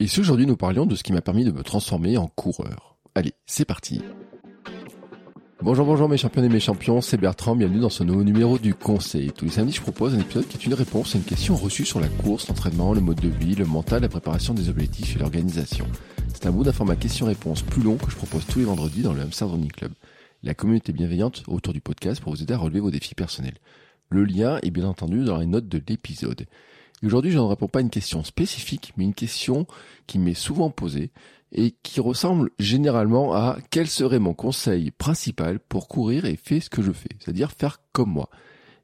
Et si aujourd'hui nous parlions de ce qui m'a permis de me transformer en coureur Allez, c'est parti Bonjour, bonjour mes champions et mes champions, c'est Bertrand, bienvenue dans ce nouveau numéro du Conseil. Tous les samedis, je propose un épisode qui est une réponse à une question reçue sur la course, l'entraînement, le mode de vie, le mental, la préparation des objectifs et l'organisation. C'est un bout d'un format question-réponse plus long que je propose tous les vendredis dans le Hamster Running Club. La communauté bienveillante autour du podcast pour vous aider à relever vos défis personnels. Le lien est bien entendu dans les notes de l'épisode. Aujourd'hui, je ne réponds pas à une question spécifique, mais une question qui m'est souvent posée et qui ressemble généralement à quel serait mon conseil principal pour courir et faire ce que je fais, c'est-à-dire faire comme moi.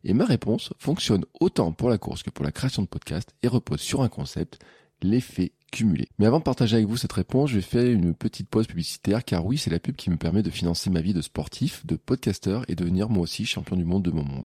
Et ma réponse fonctionne autant pour la course que pour la création de podcast et repose sur un concept, l'effet cumulé. Mais avant de partager avec vous cette réponse, je vais faire une petite pause publicitaire car oui, c'est la pub qui me permet de financer ma vie de sportif, de podcasteur et devenir moi aussi champion du monde de mon monde.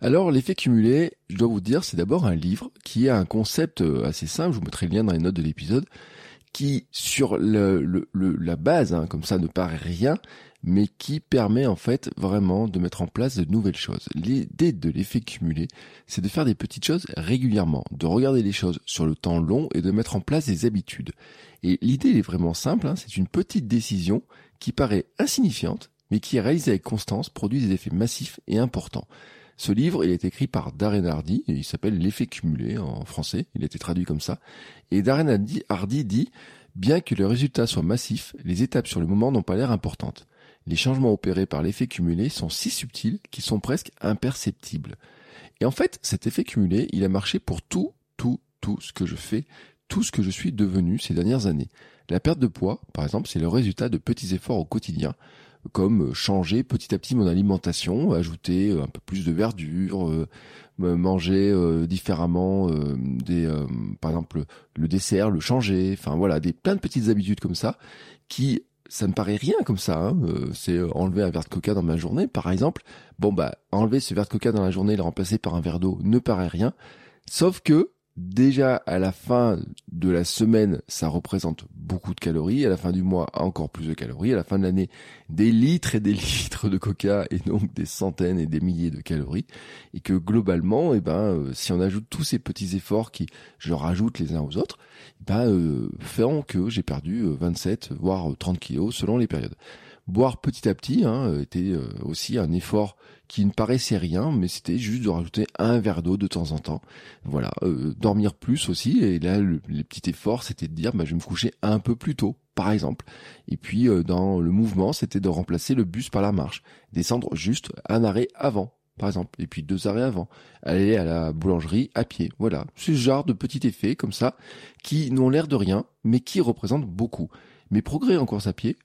Alors, l'effet cumulé, je dois vous dire, c'est d'abord un livre qui a un concept euh, assez simple, je vous mettrai le lien dans les notes de l'épisode, qui, sur la base, hein, comme ça ne paraît rien, mais qui permet en fait vraiment de mettre en place de nouvelles choses. L'idée de l'effet cumulé, c'est de faire des petites choses régulièrement, de regarder les choses sur le temps long et de mettre en place des habitudes. Et l'idée est vraiment simple, hein, c'est une petite décision qui paraît insignifiante, mais qui réalisée avec constance, produit des effets massifs et importants. Ce livre, est écrit par Darren Hardy, il s'appelle L'effet cumulé en français, il a été traduit comme ça. Et Darren Hardy, Hardy dit, bien que le résultat soit massif, les étapes sur le moment n'ont pas l'air importantes les changements opérés par l'effet cumulé sont si subtils qu'ils sont presque imperceptibles. Et en fait, cet effet cumulé, il a marché pour tout, tout, tout ce que je fais, tout ce que je suis devenu ces dernières années. La perte de poids, par exemple, c'est le résultat de petits efforts au quotidien, comme changer petit à petit mon alimentation, ajouter un peu plus de verdure, euh, manger euh, différemment euh, des par exemple le dessert, le changer, enfin voilà, des plein de petites habitudes comme ça qui ça me paraît rien comme ça. Hein. Euh, c'est euh, enlever un verre de coca dans ma journée, par exemple. Bon bah enlever ce verre de coca dans la journée et le remplacer par un verre d'eau ne paraît rien. Sauf que déjà à la fin de la semaine, ça représente beaucoup de calories, à la fin du mois, encore plus de calories, à la fin de l'année, des litres et des litres de coca et donc des centaines et des milliers de calories, et que globalement, eh ben, euh, si on ajoute tous ces petits efforts qui, je rajoute les uns aux autres, eh ben, euh, feront que j'ai perdu 27 euh, voire 30 kilos selon les périodes. Boire petit à petit hein, était aussi un effort qui ne paraissait rien, mais c'était juste de rajouter un verre d'eau de temps en temps. Voilà, euh, dormir plus aussi. Et là, le, les petits efforts, c'était de dire, bah, je vais me coucher un peu plus tôt, par exemple. Et puis, euh, dans le mouvement, c'était de remplacer le bus par la marche, descendre juste un arrêt avant. Par exemple, et puis deux arrêts avant, aller à la boulangerie à pied. Voilà, ce genre de petits effets comme ça, qui n'ont l'air de rien, mais qui représentent beaucoup. Mes progrès en course à pied,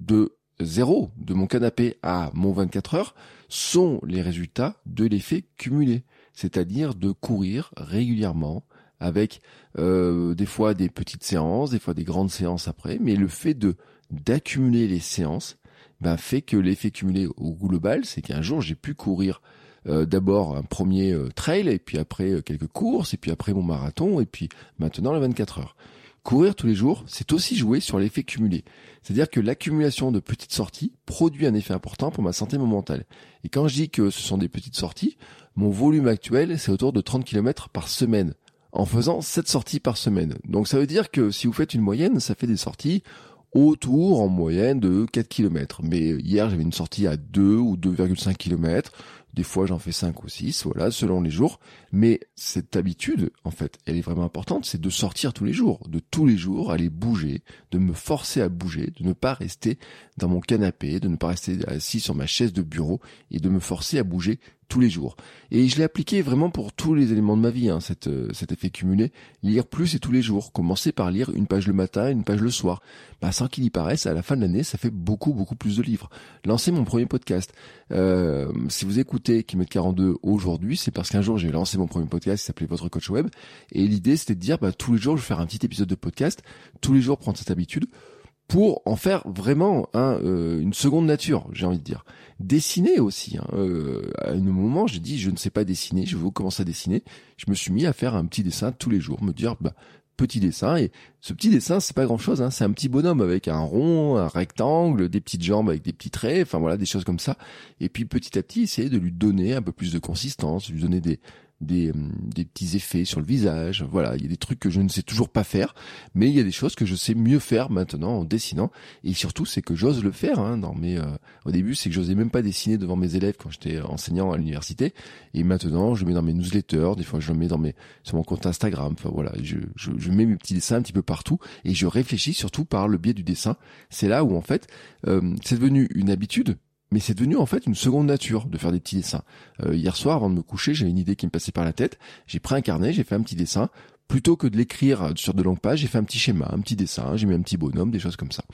de zéro, de mon canapé à mon 24 heures, sont les résultats de l'effet cumulé, c'est-à-dire de courir régulièrement avec euh, des fois des petites séances, des fois des grandes séances après, mais le fait de d'accumuler les séances ben, fait que l'effet cumulé au global, c'est qu'un jour j'ai pu courir euh, d'abord un premier euh, trail, et puis après quelques courses, et puis après mon marathon, et puis maintenant les 24 heures. Courir tous les jours, c'est aussi jouer sur l'effet cumulé. C'est-à-dire que l'accumulation de petites sorties produit un effet important pour ma santé mentale. Et quand je dis que ce sont des petites sorties, mon volume actuel, c'est autour de 30 km par semaine, en faisant 7 sorties par semaine. Donc ça veut dire que si vous faites une moyenne, ça fait des sorties autour en moyenne de 4 km. Mais hier, j'avais une sortie à 2 ou 2,5 km. Des fois, j'en fais 5 ou 6, voilà, selon les jours. Mais cette habitude, en fait, elle est vraiment importante, c'est de sortir tous les jours, de tous les jours aller bouger, de me forcer à bouger, de ne pas rester dans mon canapé, de ne pas rester assis sur ma chaise de bureau et de me forcer à bouger tous les jours. Et je l'ai appliqué vraiment pour tous les éléments de ma vie, hein, euh, cet effet cumulé. Lire plus et tous les jours. Commencer par lire une page le matin, une page le soir. Bah, sans qu'il y paraisse, à la fin de l'année, ça fait beaucoup, beaucoup plus de livres. Lancer mon premier podcast. Euh, si vous écoutez Kilomètre 42 aujourd'hui, c'est parce qu'un jour j'ai lancé mon premier podcast qui s'appelait Votre Coach Web. Et l'idée c'était de dire bah, tous les jours je vais faire un petit épisode de podcast, tous les jours prendre cette habitude pour en faire vraiment hein, euh, une seconde nature, j'ai envie de dire. Dessiner aussi. Hein, euh, à un moment, j'ai dit je ne sais pas dessiner, je veux commencer à dessiner. Je me suis mis à faire un petit dessin tous les jours, me dire bah petit dessin et ce petit dessin c'est pas grand chose hein, c'est un petit bonhomme avec un rond un rectangle des petites jambes avec des petits traits enfin voilà des choses comme ça et puis petit à petit essayer de lui donner un peu plus de consistance lui donner des des, euh, des petits effets sur le visage. Voilà, il y a des trucs que je ne sais toujours pas faire, mais il y a des choses que je sais mieux faire maintenant en dessinant. Et surtout, c'est que j'ose le faire. Hein, dans mes, euh, au début, c'est que j'osais même pas dessiner devant mes élèves quand j'étais enseignant à l'université. Et maintenant, je le mets dans mes newsletters. Des fois, je le mets dans mes sur mon compte Instagram. Enfin voilà, je, je, je mets mes petits dessins un petit peu partout et je réfléchis surtout par le biais du dessin. C'est là où en fait, euh, c'est devenu une habitude mais c'est devenu en fait une seconde nature de faire des petits dessins. Euh, hier soir, avant de me coucher, j'avais une idée qui me passait par la tête. J'ai pris un carnet, j'ai fait un petit dessin. Plutôt que de l'écrire sur de longues pages, j'ai fait un petit schéma, un petit dessin, j'ai mis un petit bonhomme, des choses comme ça.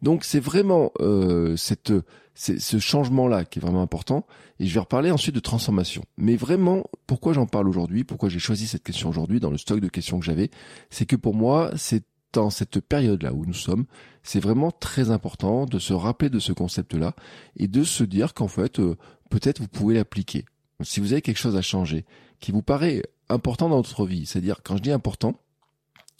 Donc c'est vraiment euh, cette, ce changement-là qui est vraiment important. Et je vais reparler ensuite de transformation. Mais vraiment, pourquoi j'en parle aujourd'hui, pourquoi j'ai choisi cette question aujourd'hui dans le stock de questions que j'avais, c'est que pour moi, c'est dans cette période-là où nous sommes, c'est vraiment très important de se rappeler de ce concept-là et de se dire qu'en fait, euh, peut-être vous pouvez l'appliquer. Si vous avez quelque chose à changer, qui vous paraît important dans votre vie, c'est-à-dire quand je dis important,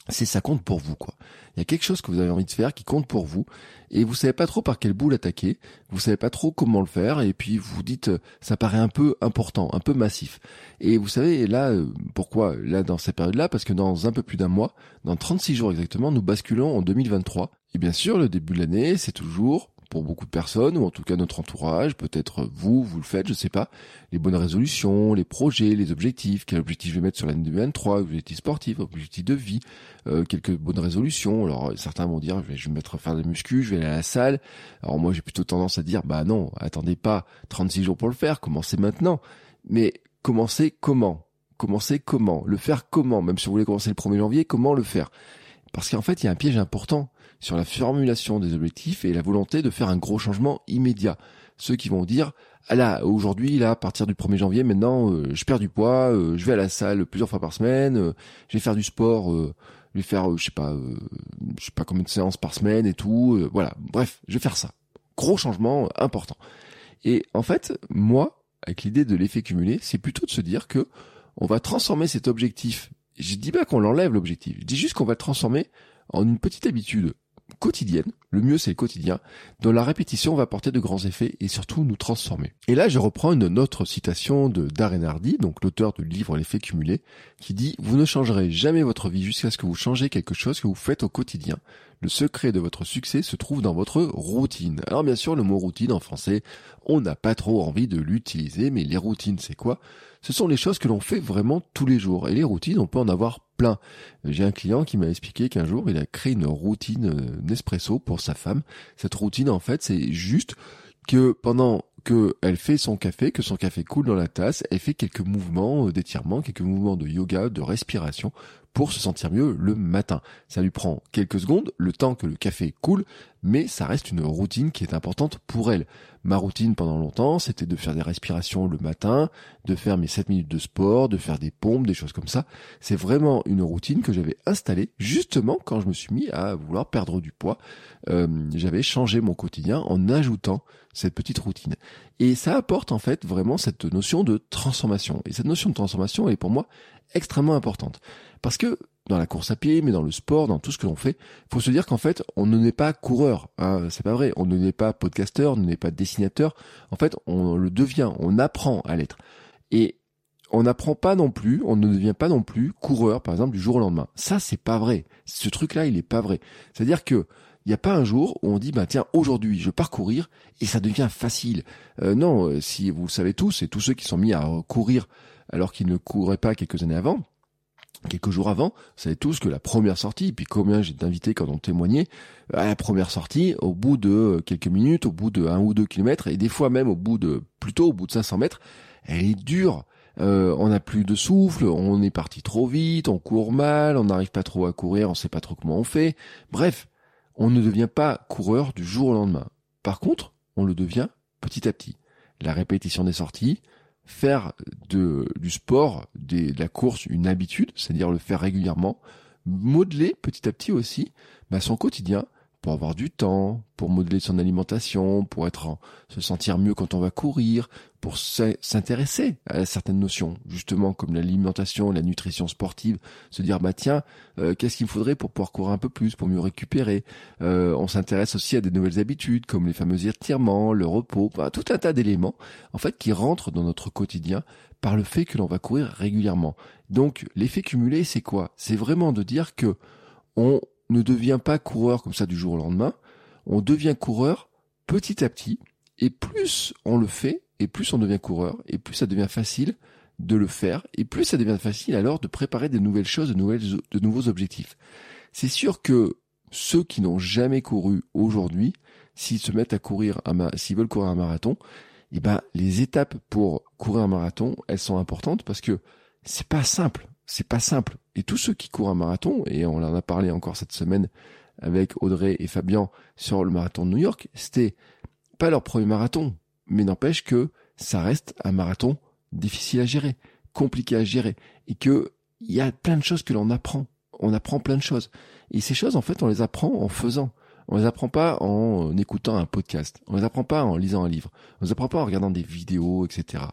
c'est ça compte pour vous quoi. Il y a quelque chose que vous avez envie de faire qui compte pour vous et vous savez pas trop par quel bout l'attaquer, vous savez pas trop comment le faire et puis vous dites euh, ça paraît un peu important, un peu massif. Et vous savez là euh, pourquoi là dans cette période-là? Parce que dans un peu plus d'un mois, dans 36 jours exactement, nous basculons en 2023. Et bien sûr, le début de l'année, c'est toujours pour beaucoup de personnes, ou en tout cas notre entourage, peut-être vous, vous le faites, je sais pas, les bonnes résolutions, les projets, les objectifs, quel objectif je vais mettre sur l'année 2023, objectifs sportifs, objectifs de vie, euh, quelques bonnes résolutions. Alors certains vont dire, je vais, je vais me mettre à faire de muscu, je vais aller à la salle. Alors moi j'ai plutôt tendance à dire, bah non, attendez pas 36 jours pour le faire, commencez maintenant. Mais commencez comment? Commencez comment? Le faire comment? Même si vous voulez commencer le 1er janvier, comment le faire? Parce qu'en fait, il y a un piège important sur la formulation des objectifs et la volonté de faire un gros changement immédiat. Ceux qui vont dire ah là aujourd'hui là à partir du 1er janvier maintenant euh, je perds du poids, euh, je vais à la salle plusieurs fois par semaine, euh, je vais faire du sport, je vais faire je sais pas je sais pas combien de séances par semaine et tout, voilà. Bref, je vais faire ça. Gros changement important. Et en fait, moi avec l'idée de l'effet cumulé, c'est plutôt de se dire que on va transformer cet objectif. Je dis pas qu'on l'enlève l'objectif, je dis juste qu'on va le transformer en une petite habitude quotidienne, le mieux c'est le quotidien, dont la répétition va apporter de grands effets et surtout nous transformer. Et là je reprends une autre citation de Darren Hardy, donc l'auteur du livre L'effet cumulé, qui dit « Vous ne changerez jamais votre vie jusqu'à ce que vous changez quelque chose que vous faites au quotidien. Le secret de votre succès se trouve dans votre routine. » Alors bien sûr le mot routine en français, on n'a pas trop envie de l'utiliser, mais les routines c'est quoi? Ce sont les choses que l'on fait vraiment tous les jours. Et les routines, on peut en avoir J'ai un client qui m'a expliqué qu'un jour, il a créé une routine euh, Nespresso pour sa femme. Cette routine, en fait, c'est juste que pendant que elle fait son café, que son café coule dans la tasse, elle fait quelques mouvements euh, d'étirement, quelques mouvements de yoga, de respiration pour se sentir mieux le matin. Ça lui prend quelques secondes, le temps que le café coule, mais ça reste une routine qui est importante pour elle. Ma routine pendant longtemps, c'était de faire des respirations le matin, de faire mes 7 minutes de sport, de faire des pompes, des choses comme ça. C'est vraiment une routine que j'avais installée justement quand je me suis mis à vouloir perdre du poids. Euh, j'avais changé mon quotidien en ajoutant cette petite routine. Et ça apporte en fait vraiment cette notion de transformation. Et cette notion de transformation est pour moi extrêmement importante. Parce que dans la course à pied, mais dans le sport, dans tout ce que l'on fait, faut se dire qu'en fait, on ne n'est pas coureur. Hein, c'est pas vrai. On ne n'est pas podcasteur, on ne n'est pas dessinateur. En fait, on le devient. On apprend à l'être. Et on n'apprend pas non plus, on ne devient pas non plus coureur, par exemple, du jour au lendemain. Ça, c'est pas vrai. Ce truc-là, il est pas vrai. C'est-à-dire que il n'y a pas un jour où on dit bah tiens aujourd'hui je pars courir et ça devient facile. Euh, non, euh, si vous le savez tous et tous ceux qui sont mis à courir alors qu'ils ne couraient pas quelques années avant, quelques jours avant, vous savez tous que la première sortie, puis combien j'ai d'invités quand on témoignait, à la première sortie, au bout de quelques minutes, au bout de un ou deux kilomètres, et des fois même au bout de, plutôt au bout de 500 mètres, elle est dure. Euh, on n'a plus de souffle, on est parti trop vite, on court mal, on n'arrive pas trop à courir, on sait pas trop comment on fait. Bref, on ne devient pas coureur du jour au lendemain. Par contre, on le devient petit à petit. la répétition des sorties, faire du sport, de la course une habitude, c'est-à-dire le faire régulièrement, modeler petit à petit aussi bah, son quotidien pour avoir du temps, pour modeler son alimentation, pour être se sentir mieux quand on va courir, pour s'intéresser à certaines notions, justement comme l'alimentation, la nutrition sportive, se dire bah tiens, euh, qu'est-ce qu'il me faudrait pour pouvoir courir un peu plus, pour mieux récupérer? Euh, on s'intéresse aussi à des nouvelles habitudes comme les fameux étirements, le repos, tout un tas d'éléments en fait qui rentrent dans notre quotidien par le fait que l'on va courir régulièrement. Donc l'effet cumulé, c'est quoi? C'est vraiment de dire que on ne devient pas coureur comme ça du jour au lendemain. On devient coureur petit à petit. Et plus on le fait, et plus on devient coureur, et plus ça devient facile de le faire, et plus ça devient facile alors de préparer de nouvelles choses, de, nouveaux objectifs. C'est sûr que ceux qui n'ont jamais couru aujourd'hui, s'ils se mettent à courir, s'ils veulent courir un marathon, eh ben les étapes pour courir un marathon, elles sont importantes parce que c'est pas simple c'est pas simple. Et tous ceux qui courent un marathon, et on en a parlé encore cette semaine avec Audrey et Fabien sur le marathon de New York, c'était pas leur premier marathon, mais n'empêche que ça reste un marathon difficile à gérer, compliqué à gérer, et que il y a plein de choses que l'on apprend. On apprend plein de choses. Et ces choses, en fait, on les apprend en faisant. On les apprend pas en écoutant un podcast. On les apprend pas en lisant un livre. On les apprend pas en regardant des vidéos, etc.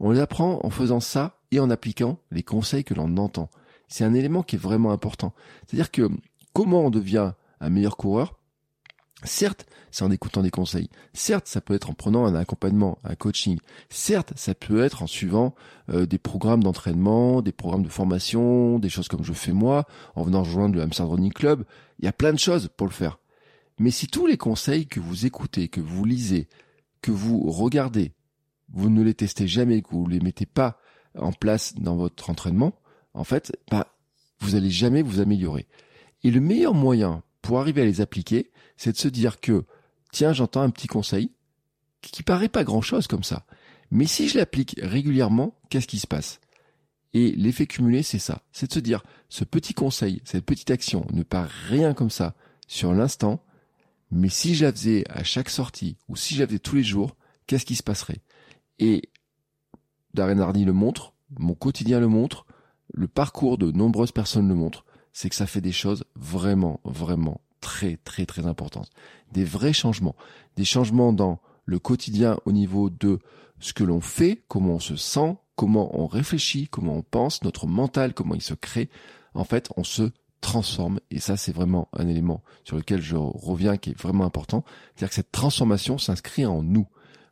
On les apprend en faisant ça et en appliquant les conseils que l'on entend. C'est un élément qui est vraiment important. C'est-à-dire que comment on devient un meilleur coureur? Certes, c'est en écoutant des conseils. Certes, ça peut être en prenant un accompagnement, un coaching. Certes, ça peut être en suivant euh, des programmes d'entraînement, des programmes de formation, des choses comme je fais moi, en venant rejoindre le Hamster Running Club. Il y a plein de choses pour le faire. Mais si tous les conseils que vous écoutez, que vous lisez, que vous regardez, vous ne les testez jamais, que vous ne les mettez pas en place dans votre entraînement, en fait, bah, vous allez jamais vous améliorer. Et le meilleur moyen pour arriver à les appliquer, c'est de se dire que, tiens, j'entends un petit conseil, qui paraît pas grand chose comme ça. Mais si je l'applique régulièrement, qu'est-ce qui se passe? Et l'effet cumulé, c'est ça. C'est de se dire, ce petit conseil, cette petite action ne part rien comme ça sur l'instant, mais si je la faisais à chaque sortie, ou si je la faisais tous les jours, qu'est-ce qui se passerait? Et Darren Hardy le montre, mon quotidien le montre, le parcours de nombreuses personnes le montre, c'est que ça fait des choses vraiment, vraiment très, très, très importantes. Des vrais changements. Des changements dans le quotidien au niveau de ce que l'on fait, comment on se sent, comment on réfléchit, comment on pense, notre mental, comment il se crée. En fait, on se transforme. Et ça, c'est vraiment un élément sur lequel je reviens qui est vraiment important. C'est-à-dire que cette transformation s'inscrit en nous.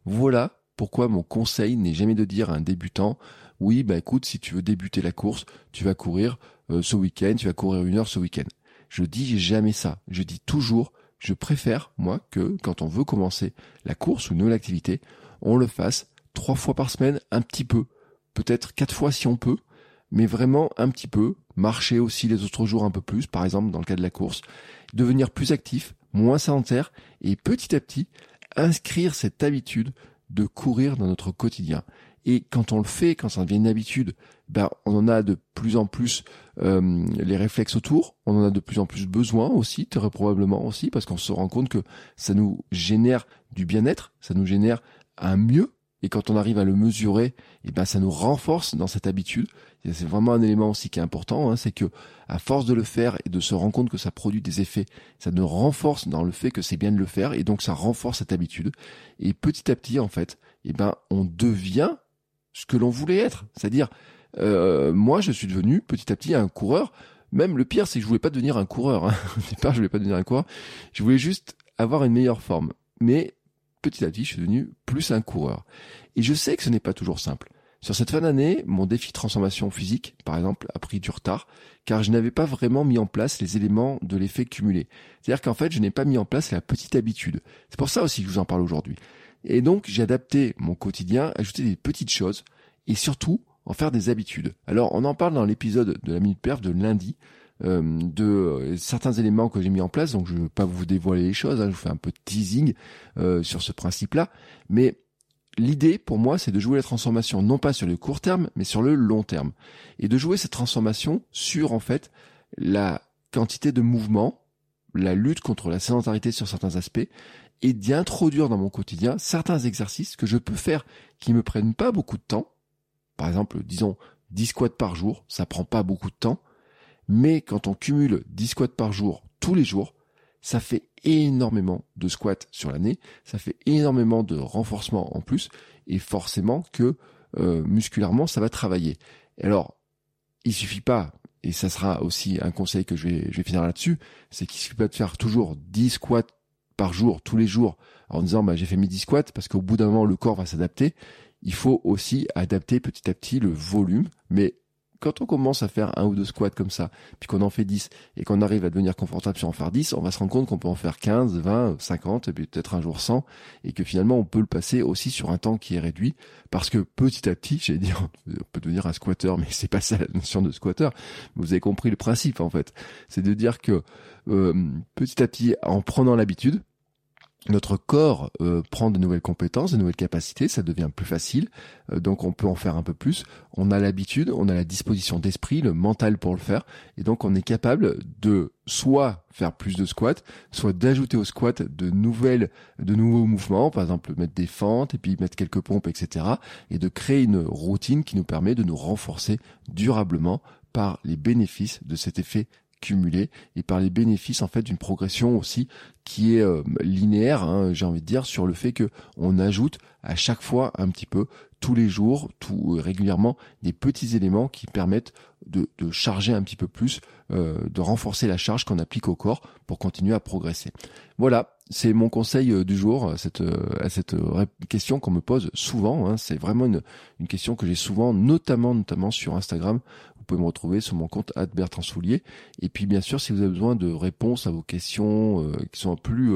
Voilà pourquoi mon conseil n'est jamais de dire à un débutant, oui, bah écoute, si tu veux débuter la course, tu vas courir euh, ce week-end, tu vas courir une heure ce week-end. Je dis jamais ça. Je dis toujours, je préfère, moi, que quand on veut commencer la course ou une nouvelle activité, on le fasse trois fois par semaine, un petit peu. Peut-être quatre fois si on peut, mais vraiment un petit peu. Marcher aussi les autres jours un peu plus, par exemple dans le cas de la course. Devenir plus actif, moins sédentaire, et petit à petit, inscrire cette habitude de courir dans notre quotidien. Et quand on le fait, quand ça devient une habitude, ben on en a de plus en plus euh, les réflexes autour, on en a de plus en plus besoin aussi, très probablement aussi, parce qu'on se rend compte que ça nous génère du bien-être, ça nous génère un mieux, et quand on arrive à le mesurer, et eh ben ça nous renforce dans cette habitude. C'est vraiment un élément aussi qui est important, hein, c'est que à force de le faire et de se rendre compte que ça produit des effets, ça nous renforce dans le fait que c'est bien de le faire, et donc ça renforce cette habitude. Et petit à petit, en fait, et eh ben on devient ce que l'on voulait être. C'est-à-dire, euh, moi, je suis devenu petit à petit un coureur. Même le pire, c'est que je voulais pas devenir un coureur. Hein. Au départ, je voulais pas devenir un coureur. Je voulais juste avoir une meilleure forme. Mais petit à petit, je suis devenu plus un coureur. Et je sais que ce n'est pas toujours simple. Sur cette fin d'année, mon défi de transformation physique, par exemple, a pris du retard, car je n'avais pas vraiment mis en place les éléments de l'effet cumulé. C'est-à-dire qu'en fait, je n'ai pas mis en place la petite habitude. C'est pour ça aussi que je vous en parle aujourd'hui. Et donc, j'ai adapté mon quotidien, ajouté des petites choses, et surtout, en faire des habitudes. Alors, on en parle dans l'épisode de la Minute Perf de lundi, euh, de euh, certains éléments que j'ai mis en place, donc je ne veux pas vous dévoiler les choses, hein, je vous fais un peu de teasing euh, sur ce principe-là, mais l'idée pour moi c'est de jouer la transformation non pas sur le court terme, mais sur le long terme, et de jouer cette transformation sur en fait la quantité de mouvement, la lutte contre la sédentarité sur certains aspects, et d'y introduire dans mon quotidien certains exercices que je peux faire qui me prennent pas beaucoup de temps. Par exemple, disons 10 squats par jour, ça prend pas beaucoup de temps, mais quand on cumule 10 squats par jour tous les jours, ça fait énormément de squats sur l'année, ça fait énormément de renforcement en plus, et forcément que euh, musculairement ça va travailler. alors, il suffit pas, et ça sera aussi un conseil que je vais, je vais finir là-dessus, c'est qu'il suffit pas de faire toujours 10 squats par jour, tous les jours, en disant bah, j'ai fait mes 10 squats, parce qu'au bout d'un moment le corps va s'adapter. Il faut aussi adapter petit à petit le volume, mais quand on commence à faire un ou deux squats comme ça, puis qu'on en fait 10 et qu'on arrive à devenir confortable sur en faire 10, on va se rendre compte qu'on peut en faire 15, 20, 50 et puis peut-être un jour 100 et que finalement on peut le passer aussi sur un temps qui est réduit parce que petit à petit, j'allais dire, on peut devenir un squatter, mais c'est pas ça la notion de squatter. Vous avez compris le principe en fait. C'est de dire que euh, petit à petit, en prenant l'habitude, notre corps euh, prend de nouvelles compétences, de nouvelles capacités, ça devient plus facile, euh, donc on peut en faire un peu plus. On a l'habitude, on a la disposition d'esprit, le mental pour le faire, et donc on est capable de soit faire plus de squats, soit d'ajouter au squat de nouvelles, de nouveaux mouvements, par exemple mettre des fentes et puis mettre quelques pompes, etc., et de créer une routine qui nous permet de nous renforcer durablement par les bénéfices de cet effet cumulé et par les bénéfices en fait d'une progression aussi qui est euh, linéaire, hein, j'ai envie de dire, sur le fait que on ajoute à chaque fois un petit peu tous les jours, tout euh, régulièrement, des petits éléments qui permettent de, charger un petit peu plus, euh, de renforcer la charge qu'on applique au corps pour continuer à progresser. Voilà, c'est mon conseil du jour à cette, à cette question qu'on me pose souvent. Hein. C'est vraiment une, une question que j'ai souvent, notamment notamment sur Instagram, pouvez me retrouver sur mon compte Bertrand Soulier. Et puis bien sûr, si vous avez besoin de réponses à vos questions euh, qui sont plus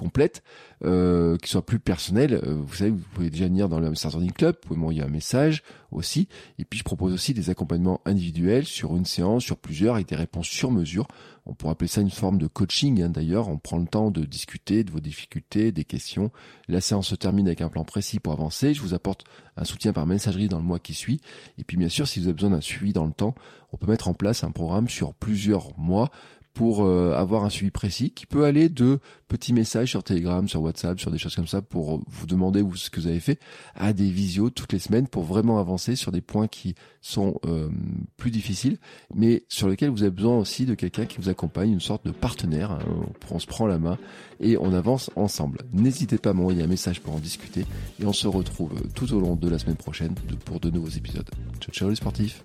euh, complètes, euh, qui soient plus personnelles, vous savez, vous pouvez déjà venir dans le Hamster Club, vous pouvez m'envoyer un message aussi. Et puis je propose aussi des accompagnements individuels sur une séance, sur plusieurs, avec des réponses sur mesure. On pourrait appeler ça une forme de coaching hein, d'ailleurs. On prend le temps de discuter de vos difficultés, des questions. La séance se termine avec un plan précis pour avancer. Je vous apporte un soutien par messagerie dans le mois qui suit. Et puis bien sûr, si vous avez besoin d'un suivi dans le temps, on peut mettre en place un programme sur plusieurs mois pour euh, avoir un suivi précis qui peut aller de petits messages sur Telegram, sur WhatsApp, sur des choses comme ça pour vous demander ce que vous avez fait à des visios toutes les semaines pour vraiment avancer sur des points qui sont euh, plus difficiles mais sur lesquels vous avez besoin aussi de quelqu'un qui vous accompagne, une sorte de partenaire. Hein. on se prend la main et on avance ensemble. N'hésitez pas à m'envoyer un message pour en discuter et on se retrouve tout au long de la semaine prochaine pour de nouveaux épisodes. Ciao ciao les sportifs